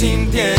今天。